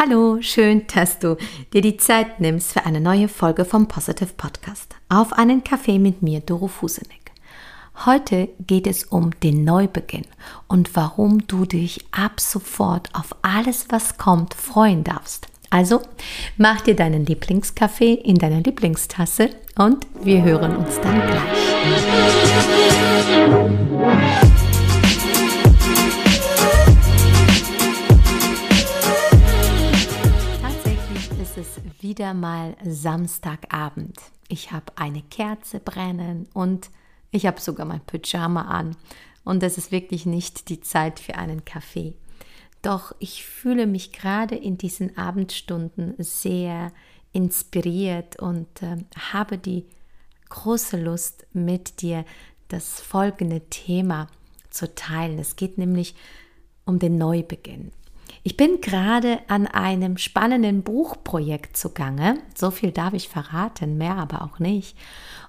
Hallo, schön, dass du dir die Zeit nimmst für eine neue Folge vom Positive Podcast. Auf einen Kaffee mit mir, Doro Fusenek. Heute geht es um den Neubeginn und warum du dich ab sofort auf alles, was kommt, freuen darfst. Also mach dir deinen Lieblingskaffee in deiner Lieblingstasse und wir hören uns dann gleich. Wieder mal Samstagabend. Ich habe eine Kerze brennen und ich habe sogar mein Pyjama an. Und es ist wirklich nicht die Zeit für einen Kaffee. Doch ich fühle mich gerade in diesen Abendstunden sehr inspiriert und äh, habe die große Lust, mit dir das folgende Thema zu teilen. Es geht nämlich um den Neubeginn. Ich bin gerade an einem spannenden Buchprojekt zugange. So viel darf ich verraten, mehr aber auch nicht.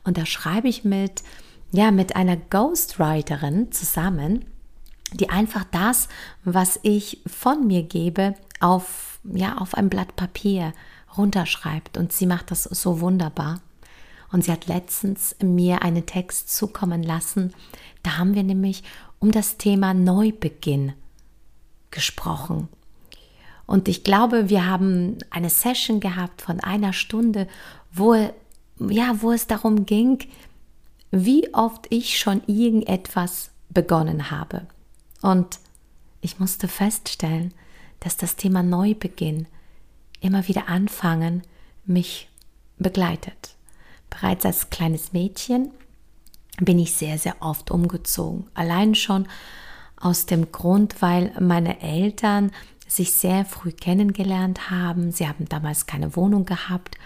Und da schreibe ich mit, ja, mit einer Ghostwriterin zusammen, die einfach das, was ich von mir gebe, auf, ja, auf ein Blatt Papier runterschreibt. Und sie macht das so wunderbar. Und sie hat letztens mir einen Text zukommen lassen. Da haben wir nämlich um das Thema Neubeginn gesprochen. Und ich glaube, wir haben eine Session gehabt von einer Stunde, wo, ja, wo es darum ging, wie oft ich schon irgendetwas begonnen habe. Und ich musste feststellen, dass das Thema Neubeginn, immer wieder anfangen, mich begleitet. Bereits als kleines Mädchen bin ich sehr, sehr oft umgezogen. Allein schon aus dem Grund, weil meine Eltern sich sehr früh kennengelernt haben. Sie haben damals keine Wohnung gehabt.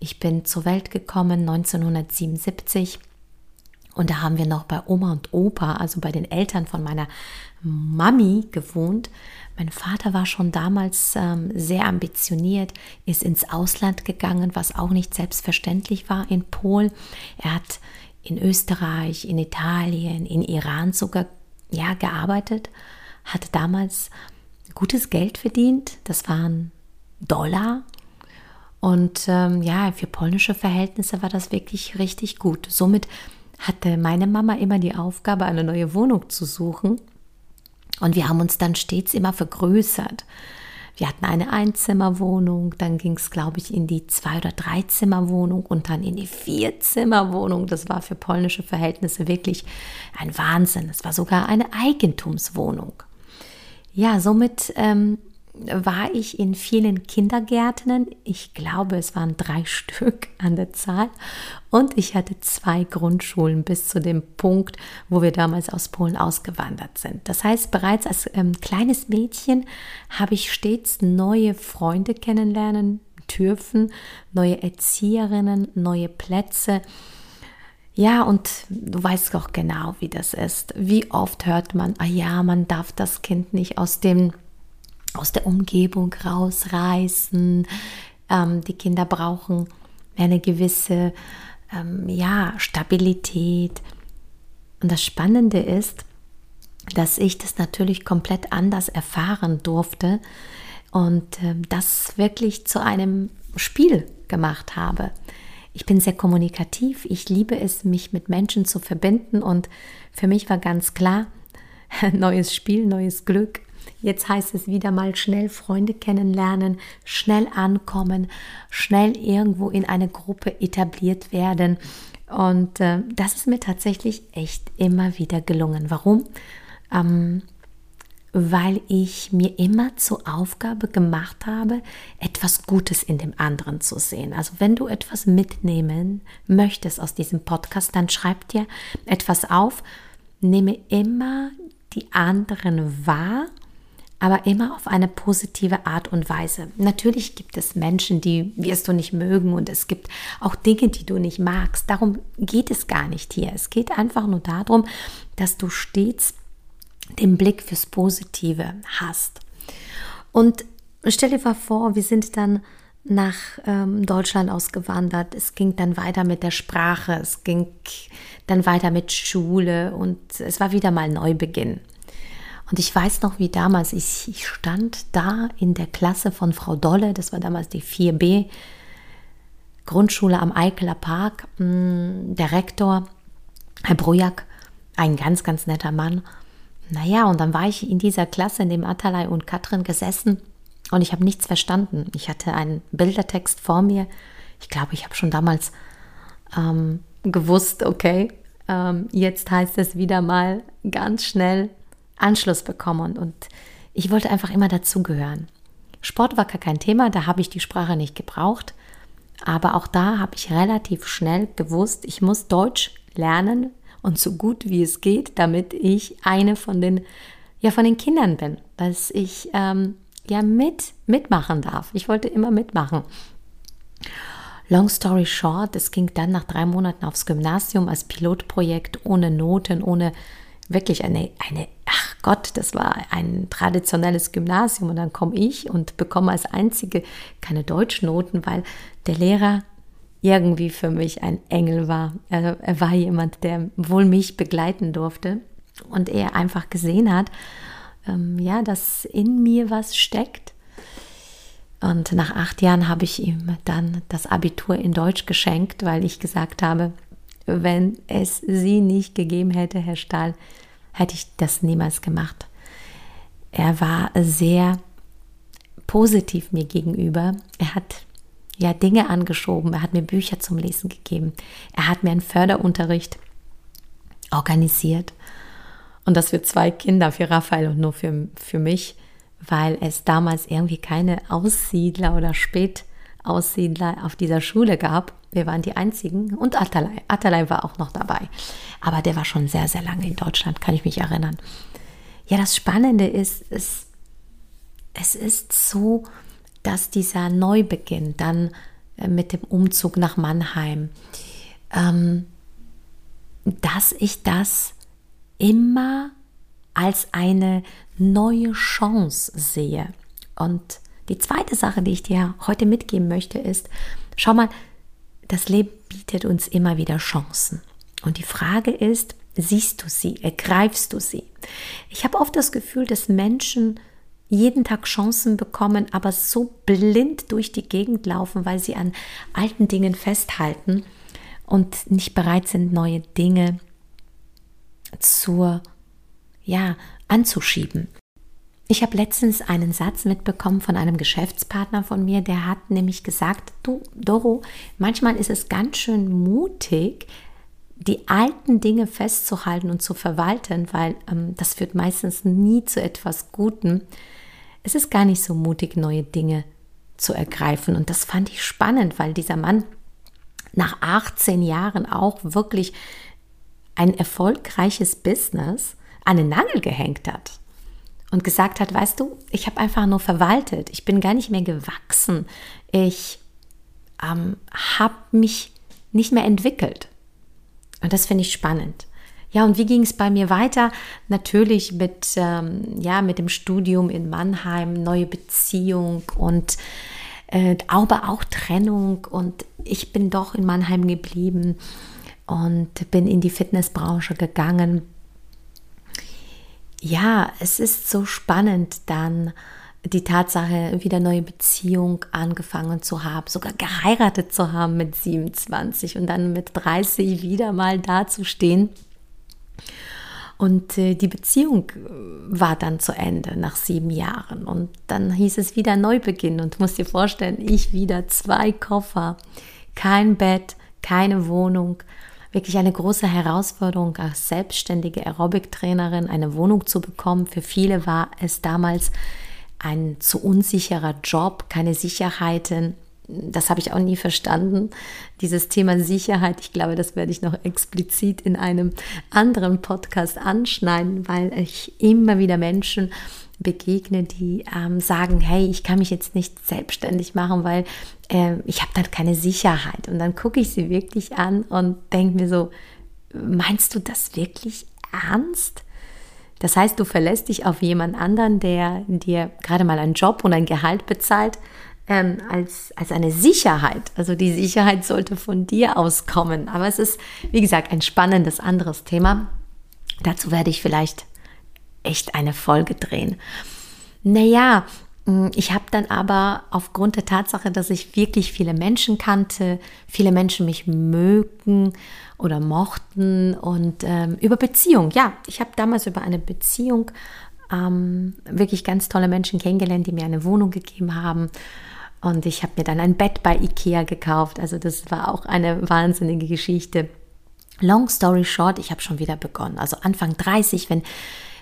Ich bin zur Welt gekommen 1977 und da haben wir noch bei Oma und Opa, also bei den Eltern von meiner Mami gewohnt. Mein Vater war schon damals ähm, sehr ambitioniert, ist ins Ausland gegangen, was auch nicht selbstverständlich war in Polen. Er hat in Österreich, in Italien, in Iran sogar ja gearbeitet, hat damals gutes Geld verdient. Das waren Dollar. Und ähm, ja, für polnische Verhältnisse war das wirklich richtig gut. Somit hatte meine Mama immer die Aufgabe, eine neue Wohnung zu suchen. Und wir haben uns dann stets immer vergrößert. Wir hatten eine Einzimmerwohnung, dann ging es, glaube ich, in die Zwei- oder Dreizimmerwohnung und dann in die Vierzimmerwohnung. Das war für polnische Verhältnisse wirklich ein Wahnsinn. Es war sogar eine Eigentumswohnung. Ja, somit ähm, war ich in vielen Kindergärten. Ich glaube, es waren drei Stück an der Zahl. Und ich hatte zwei Grundschulen bis zu dem Punkt, wo wir damals aus Polen ausgewandert sind. Das heißt, bereits als ähm, kleines Mädchen habe ich stets neue Freunde kennenlernen dürfen, neue Erzieherinnen, neue Plätze ja, und du weißt auch genau, wie das ist. Wie oft hört man, ah ja, man darf das Kind nicht aus dem aus der Umgebung rausreißen. Ähm, die Kinder brauchen eine gewisse ähm, ja, Stabilität. Und das Spannende ist, dass ich das natürlich komplett anders erfahren durfte und äh, das wirklich zu einem Spiel gemacht habe. Ich bin sehr kommunikativ. Ich liebe es, mich mit Menschen zu verbinden. Und für mich war ganz klar, neues Spiel, neues Glück. Jetzt heißt es wieder mal schnell Freunde kennenlernen, schnell ankommen, schnell irgendwo in eine Gruppe etabliert werden. Und äh, das ist mir tatsächlich echt immer wieder gelungen. Warum? Ähm, weil ich mir immer zur Aufgabe gemacht habe, etwas Gutes in dem anderen zu sehen. Also wenn du etwas mitnehmen möchtest aus diesem Podcast, dann schreib dir etwas auf, nehme immer die anderen wahr, aber immer auf eine positive Art und Weise. Natürlich gibt es Menschen, die wirst du nicht mögen und es gibt auch Dinge, die du nicht magst. Darum geht es gar nicht hier. Es geht einfach nur darum, dass du stets den Blick fürs Positive hast. Und stell dir mal vor, wir sind dann nach ähm, Deutschland ausgewandert. Es ging dann weiter mit der Sprache, es ging dann weiter mit Schule und es war wieder mal Neubeginn. Und ich weiß noch, wie damals, ich, ich stand da in der Klasse von Frau Dolle, das war damals die 4b Grundschule am Eikeler Park. Mm, der Rektor, Herr Brujak, ein ganz, ganz netter Mann. Naja, und dann war ich in dieser Klasse, in dem Atalay und Katrin gesessen und ich habe nichts verstanden. Ich hatte einen Bildertext vor mir. Ich glaube, ich habe schon damals ähm, gewusst, okay, ähm, jetzt heißt es wieder mal ganz schnell Anschluss bekommen. Und ich wollte einfach immer dazugehören. Sport war gar kein Thema, da habe ich die Sprache nicht gebraucht. Aber auch da habe ich relativ schnell gewusst, ich muss Deutsch lernen und so gut wie es geht, damit ich eine von den, ja, von den Kindern bin, dass ich ähm, ja mit, mitmachen darf. Ich wollte immer mitmachen. Long story short, es ging dann nach drei Monaten aufs Gymnasium als Pilotprojekt ohne Noten, ohne wirklich eine, eine, ach Gott, das war ein traditionelles Gymnasium und dann komme ich und bekomme als Einzige keine Deutschnoten, weil der Lehrer irgendwie für mich ein Engel war. Er, er war jemand, der wohl mich begleiten durfte und er einfach gesehen hat, ähm, ja, dass in mir was steckt. Und nach acht Jahren habe ich ihm dann das Abitur in Deutsch geschenkt, weil ich gesagt habe, wenn es sie nicht gegeben hätte, Herr Stahl, hätte ich das niemals gemacht. Er war sehr positiv mir gegenüber. Er hat ja Dinge angeschoben, er hat mir Bücher zum Lesen gegeben, er hat mir einen Förderunterricht organisiert. Und das für zwei Kinder, für Raphael und nur für, für mich, weil es damals irgendwie keine Aussiedler oder Spätaussiedler auf dieser Schule gab. Wir waren die einzigen und Atalay. Atalay war auch noch dabei. Aber der war schon sehr, sehr lange in Deutschland, kann ich mich erinnern. Ja, das Spannende ist, es, es ist so, dass dieser Neubeginn dann äh, mit dem Umzug nach Mannheim, ähm, dass ich das immer als eine neue Chance sehe. Und die zweite Sache, die ich dir heute mitgeben möchte, ist, schau mal, das Leben bietet uns immer wieder Chancen. Und die Frage ist, siehst du sie, ergreifst du sie? Ich habe oft das Gefühl, dass Menschen jeden Tag Chancen bekommen, aber so blind durch die Gegend laufen, weil sie an alten Dingen festhalten und nicht bereit sind, neue Dinge zur, ja, anzuschieben. Ich habe letztens einen Satz mitbekommen von einem Geschäftspartner von mir, der hat nämlich gesagt, du Doro, manchmal ist es ganz schön mutig, die alten Dinge festzuhalten und zu verwalten, weil ähm, das führt meistens nie zu etwas Gutem. Es ist gar nicht so mutig, neue Dinge zu ergreifen. Und das fand ich spannend, weil dieser Mann nach 18 Jahren auch wirklich ein erfolgreiches Business an den Nagel gehängt hat und gesagt hat, weißt du, ich habe einfach nur verwaltet, ich bin gar nicht mehr gewachsen, ich ähm, habe mich nicht mehr entwickelt. Und das finde ich spannend. Ja, und wie ging es bei mir weiter? Natürlich mit, ähm, ja, mit dem Studium in Mannheim, neue Beziehung und äh, aber auch Trennung. Und ich bin doch in Mannheim geblieben und bin in die Fitnessbranche gegangen. Ja, es ist so spannend dann die Tatsache, wieder neue Beziehung angefangen zu haben, sogar geheiratet zu haben mit 27 und dann mit 30 wieder mal dazustehen. Und äh, die Beziehung äh, war dann zu Ende nach sieben Jahren. Und dann hieß es wieder Neubeginn. Und du musst dir vorstellen, ich wieder zwei Koffer, kein Bett, keine Wohnung, wirklich eine große Herausforderung als selbstständige Aerobic-Trainerin eine Wohnung zu bekommen. Für viele war es damals ein zu unsicherer Job, keine Sicherheiten. Das habe ich auch nie verstanden. Dieses Thema Sicherheit, ich glaube, das werde ich noch explizit in einem anderen Podcast anschneiden, weil ich immer wieder Menschen begegne, die ähm, sagen, hey, ich kann mich jetzt nicht selbstständig machen, weil äh, ich habe dann keine Sicherheit. Und dann gucke ich sie wirklich an und denke mir so, meinst du das wirklich ernst? Das heißt, du verlässt dich auf jemand anderen, der dir gerade mal einen Job und ein Gehalt bezahlt, ähm, als, als eine Sicherheit. Also die Sicherheit sollte von dir auskommen. Aber es ist, wie gesagt, ein spannendes anderes Thema. Dazu werde ich vielleicht echt eine Folge drehen. Naja, mm, ich habe dann aber aufgrund der Tatsache, dass ich wirklich viele Menschen kannte, viele Menschen mich mögen oder mochten und ähm, über Beziehung. Ja, ich habe damals über eine Beziehung ähm, wirklich ganz tolle Menschen kennengelernt, die mir eine Wohnung gegeben haben. Und ich habe mir dann ein Bett bei Ikea gekauft. Also das war auch eine wahnsinnige Geschichte. Long story short, ich habe schon wieder begonnen. Also Anfang 30, wenn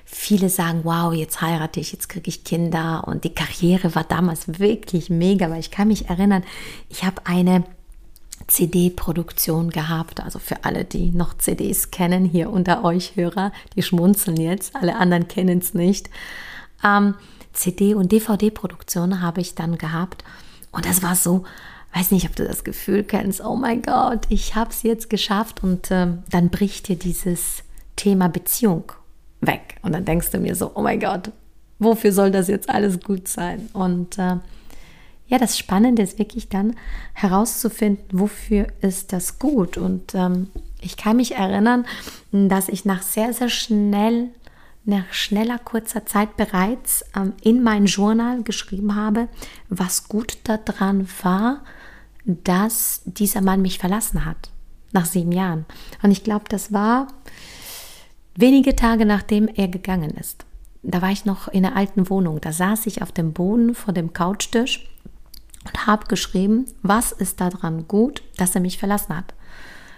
viele sagen, wow, jetzt heirate ich, jetzt kriege ich Kinder und die Karriere war damals wirklich mega, weil ich kann mich erinnern, ich habe eine CD-Produktion gehabt. Also für alle, die noch CDs kennen, hier unter euch Hörer, die schmunzeln jetzt, alle anderen kennen es nicht. Ähm, CD- und DVD-Produktion habe ich dann gehabt. Und das war so, weiß nicht, ob du das Gefühl kennst, oh mein Gott, ich habe es jetzt geschafft. Und äh, dann bricht dir dieses Thema Beziehung weg. Und dann denkst du mir so, oh mein Gott, wofür soll das jetzt alles gut sein? Und äh, ja, das Spannende ist wirklich dann herauszufinden, wofür ist das gut. Und ähm, ich kann mich erinnern, dass ich nach sehr, sehr schnell, nach schneller, kurzer Zeit bereits ähm, in mein Journal geschrieben habe, was gut daran war, dass dieser Mann mich verlassen hat. Nach sieben Jahren. Und ich glaube, das war wenige Tage nachdem er gegangen ist. Da war ich noch in der alten Wohnung. Da saß ich auf dem Boden vor dem Couchtisch und habe geschrieben, was ist daran gut, dass er mich verlassen hat.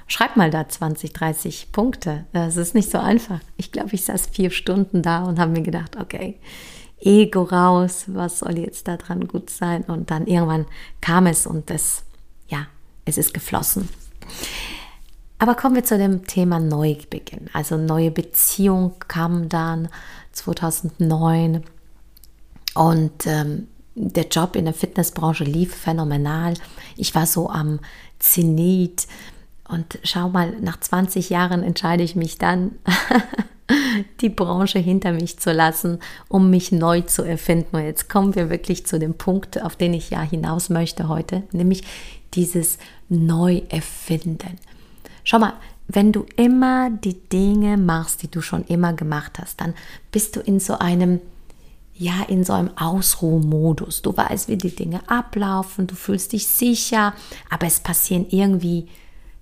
Schreib mal da 20, 30 Punkte. Das ist nicht so einfach. Ich glaube, ich saß vier Stunden da und habe mir gedacht, okay, Ego raus, was soll jetzt daran gut sein? Und dann irgendwann kam es und es, ja, es ist geflossen. Aber kommen wir zu dem Thema Neubeginn. Also neue Beziehung kam dann 2009 und ähm, der Job in der Fitnessbranche lief phänomenal. Ich war so am Zenit. Und schau mal, nach 20 Jahren entscheide ich mich dann, die Branche hinter mich zu lassen, um mich neu zu erfinden. Und jetzt kommen wir wirklich zu dem Punkt, auf den ich ja hinaus möchte heute, nämlich dieses Neuerfinden. Schau mal, wenn du immer die Dinge machst, die du schon immer gemacht hast, dann bist du in so einem ja in so einem Ausruhmodus. Du weißt, wie die Dinge ablaufen, du fühlst dich sicher, aber es passieren irgendwie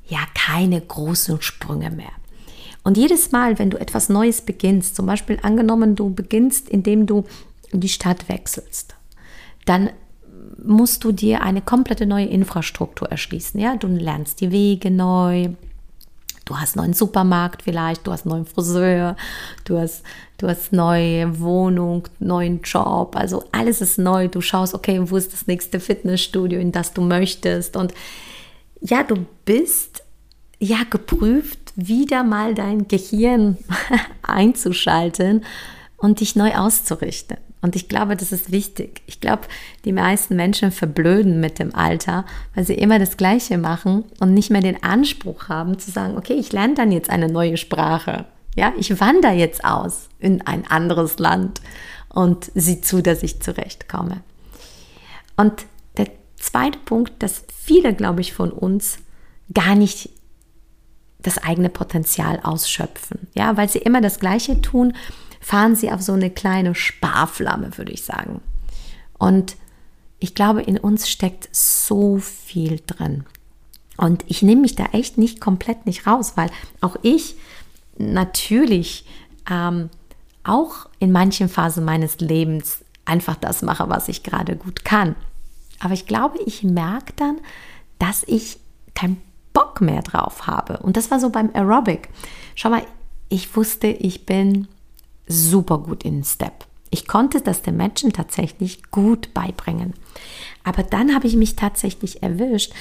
ja keine großen Sprünge mehr. Und jedes Mal, wenn du etwas Neues beginnst, zum Beispiel angenommen, du beginnst, indem du die Stadt wechselst, dann musst du dir eine komplette neue Infrastruktur erschließen. Ja, du lernst die Wege neu, Du hast einen neuen Supermarkt vielleicht, du hast einen neuen Friseur, du hast, du hast neue Wohnung, neuen Job, also alles ist neu. Du schaust, okay, wo ist das nächste Fitnessstudio, in das du möchtest. Und ja, du bist ja geprüft, wieder mal dein Gehirn einzuschalten und dich neu auszurichten. Und ich glaube, das ist wichtig. Ich glaube, die meisten Menschen verblöden mit dem Alter, weil sie immer das Gleiche machen und nicht mehr den Anspruch haben zu sagen, okay, ich lerne dann jetzt eine neue Sprache. Ja, ich wandere jetzt aus in ein anderes Land und sieh zu, dass ich zurechtkomme. Und der zweite Punkt, dass viele, glaube ich, von uns gar nicht das eigene Potenzial ausschöpfen. Ja, weil sie immer das Gleiche tun fahren sie auf so eine kleine Sparflamme, würde ich sagen. Und ich glaube, in uns steckt so viel drin. Und ich nehme mich da echt nicht komplett nicht raus, weil auch ich natürlich ähm, auch in manchen Phasen meines Lebens einfach das mache, was ich gerade gut kann. Aber ich glaube, ich merke dann, dass ich keinen Bock mehr drauf habe. Und das war so beim Aerobic. Schau mal, ich wusste, ich bin super gut in Step. Ich konnte das den Menschen tatsächlich gut beibringen. Aber dann habe ich mich tatsächlich erwischt,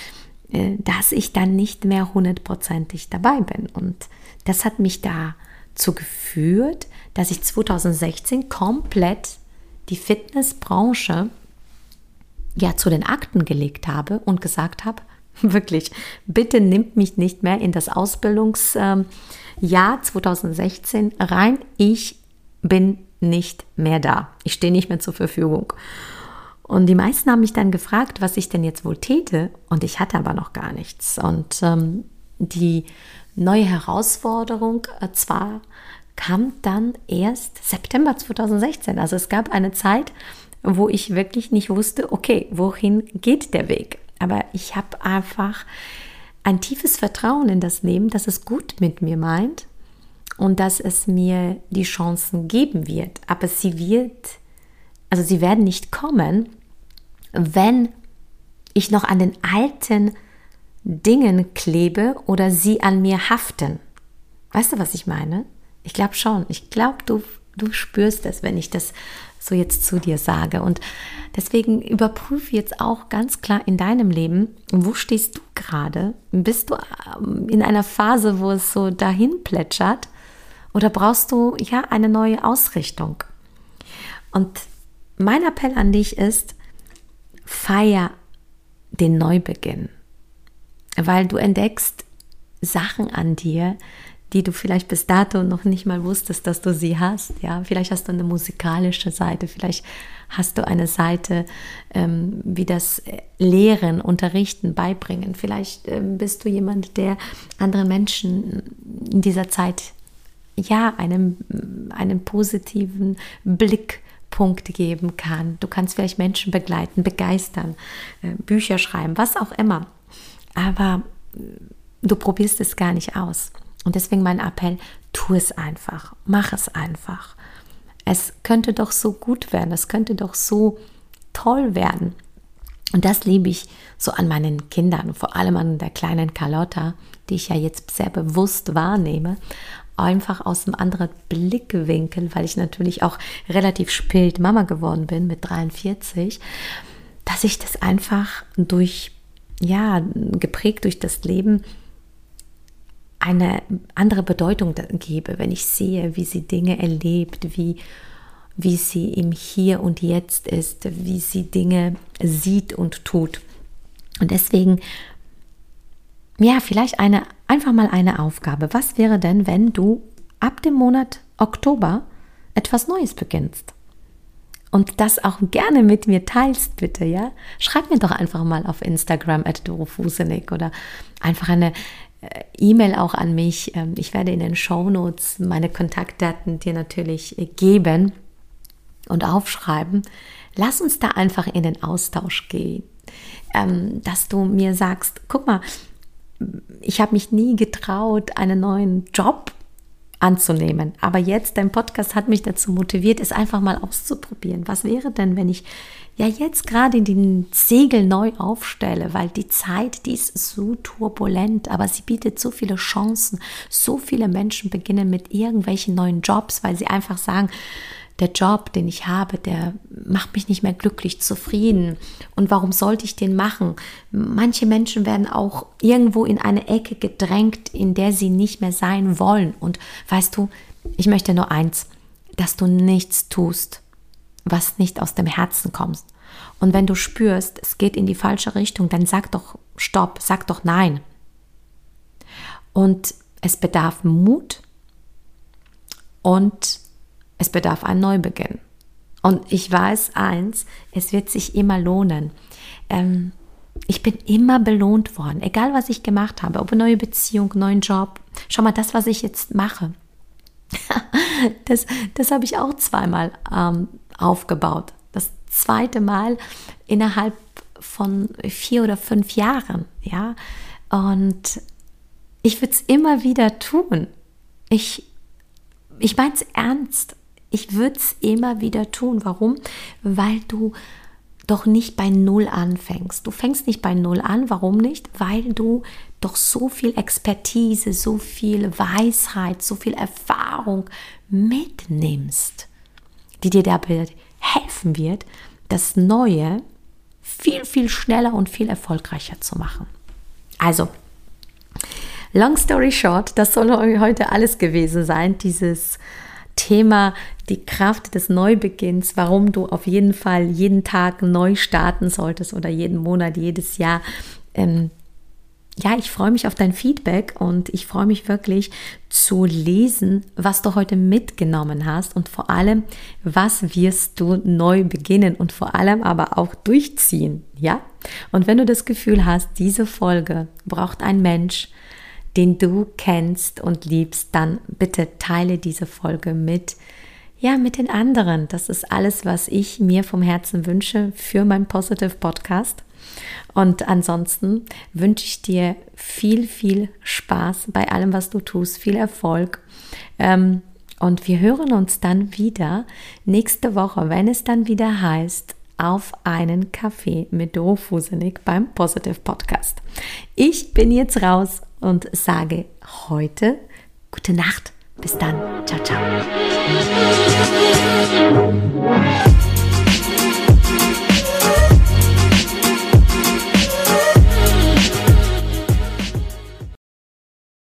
äh, dass ich dann nicht mehr hundertprozentig dabei bin. Und das hat mich dazu geführt, dass ich 2016 komplett die Fitnessbranche ja zu den Akten gelegt habe und gesagt habe, wirklich, bitte nimmt mich nicht mehr in das Ausbildungsjahr 2016 rein. Ich bin nicht mehr da. Ich stehe nicht mehr zur Verfügung. Und die meisten haben mich dann gefragt, was ich denn jetzt wohl täte. Und ich hatte aber noch gar nichts. Und ähm, die neue Herausforderung äh, zwar kam dann erst September 2016. Also es gab eine Zeit, wo ich wirklich nicht wusste, okay, wohin geht der Weg? Aber ich habe einfach ein tiefes Vertrauen in das Leben, dass es gut mit mir meint und dass es mir die Chancen geben wird. Aber sie wird, also sie werden nicht kommen, wenn ich noch an den alten Dingen klebe oder sie an mir haften. Weißt du, was ich meine? Ich glaube schon. Ich glaube, du, du spürst es, wenn ich das so jetzt zu dir sage. Und deswegen überprüfe jetzt auch ganz klar in deinem Leben, wo stehst du gerade? Bist du ähm, in einer Phase, wo es so dahin plätschert? Oder brauchst du ja eine neue Ausrichtung? Und mein Appell an dich ist, feier den Neubeginn, weil du entdeckst Sachen an dir, die du vielleicht bis dato noch nicht mal wusstest, dass du sie hast. Ja, vielleicht hast du eine musikalische Seite, vielleicht hast du eine Seite ähm, wie das Lehren, Unterrichten, Beibringen. Vielleicht ähm, bist du jemand, der anderen Menschen in dieser Zeit ja einen, einen positiven Blickpunkt geben kann. Du kannst vielleicht Menschen begleiten, begeistern, äh, Bücher schreiben, was auch immer. Aber du probierst es gar nicht aus. Und deswegen mein Appell, tu es einfach, mach es einfach. Es könnte doch so gut werden, es könnte doch so toll werden. Und das liebe ich so an meinen Kindern, vor allem an der kleinen Carlotta, die ich ja jetzt sehr bewusst wahrnehme, einfach aus einem anderen Blickwinkel, weil ich natürlich auch relativ spät Mama geworden bin mit 43, dass ich das einfach durch, ja, geprägt durch das Leben eine andere Bedeutung gebe, wenn ich sehe, wie sie Dinge erlebt, wie, wie sie im Hier und Jetzt ist, wie sie Dinge sieht und tut. Und deswegen, ja, vielleicht eine, einfach mal eine Aufgabe. Was wäre denn, wenn du ab dem Monat Oktober etwas Neues beginnst? Und das auch gerne mit mir teilst, bitte, ja? Schreib mir doch einfach mal auf Instagram at oder einfach eine E-Mail auch an mich. Ähm, ich werde in den Show Notes meine Kontaktdaten dir natürlich äh, geben und aufschreiben. Lass uns da einfach in den Austausch gehen, ähm, dass du mir sagst, guck mal, ich habe mich nie getraut, einen neuen Job anzunehmen. Aber jetzt, dein Podcast hat mich dazu motiviert, es einfach mal auszuprobieren. Was wäre denn, wenn ich ja jetzt gerade den Segel neu aufstelle, weil die Zeit, die ist so turbulent, aber sie bietet so viele Chancen. So viele Menschen beginnen mit irgendwelchen neuen Jobs, weil sie einfach sagen, der Job, den ich habe, der macht mich nicht mehr glücklich, zufrieden. Und warum sollte ich den machen? Manche Menschen werden auch irgendwo in eine Ecke gedrängt, in der sie nicht mehr sein wollen. Und weißt du, ich möchte nur eins, dass du nichts tust, was nicht aus dem Herzen kommt. Und wenn du spürst, es geht in die falsche Richtung, dann sag doch Stopp, sag doch Nein. Und es bedarf Mut und es bedarf ein Neubeginn. Und ich weiß eins, es wird sich immer lohnen. Ähm, ich bin immer belohnt worden, egal was ich gemacht habe, ob eine neue Beziehung, neuen Job. Schau mal, das, was ich jetzt mache, das, das habe ich auch zweimal ähm, aufgebaut. Das zweite Mal innerhalb von vier oder fünf Jahren, ja. Und ich würde es immer wieder tun. Ich, ich meine es ernst. Ich würde es immer wieder tun. Warum? Weil du doch nicht bei Null anfängst. Du fängst nicht bei Null an. Warum nicht? Weil du doch so viel Expertise, so viel Weisheit, so viel Erfahrung mitnimmst, die dir dabei helfen wird, das Neue viel, viel schneller und viel erfolgreicher zu machen. Also, long story short, das soll heute alles gewesen sein, dieses Thema die Kraft des Neubeginns, warum du auf jeden Fall jeden Tag neu starten solltest oder jeden Monat, jedes Jahr. Ähm, ja, ich freue mich auf dein Feedback und ich freue mich wirklich zu lesen, was du heute mitgenommen hast und vor allem, was wirst du neu beginnen und vor allem aber auch durchziehen, ja? Und wenn du das Gefühl hast, diese Folge braucht ein Mensch, den du kennst und liebst, dann bitte teile diese Folge mit ja, mit den anderen. Das ist alles, was ich mir vom Herzen wünsche für mein Positive Podcast. Und ansonsten wünsche ich dir viel, viel Spaß bei allem, was du tust, viel Erfolg. Ähm, und wir hören uns dann wieder nächste Woche, wenn es dann wieder heißt, auf einen Kaffee mit Doro Fusenig beim Positive Podcast. Ich bin jetzt raus und sage heute gute Nacht. Bis dann. Ciao, ciao.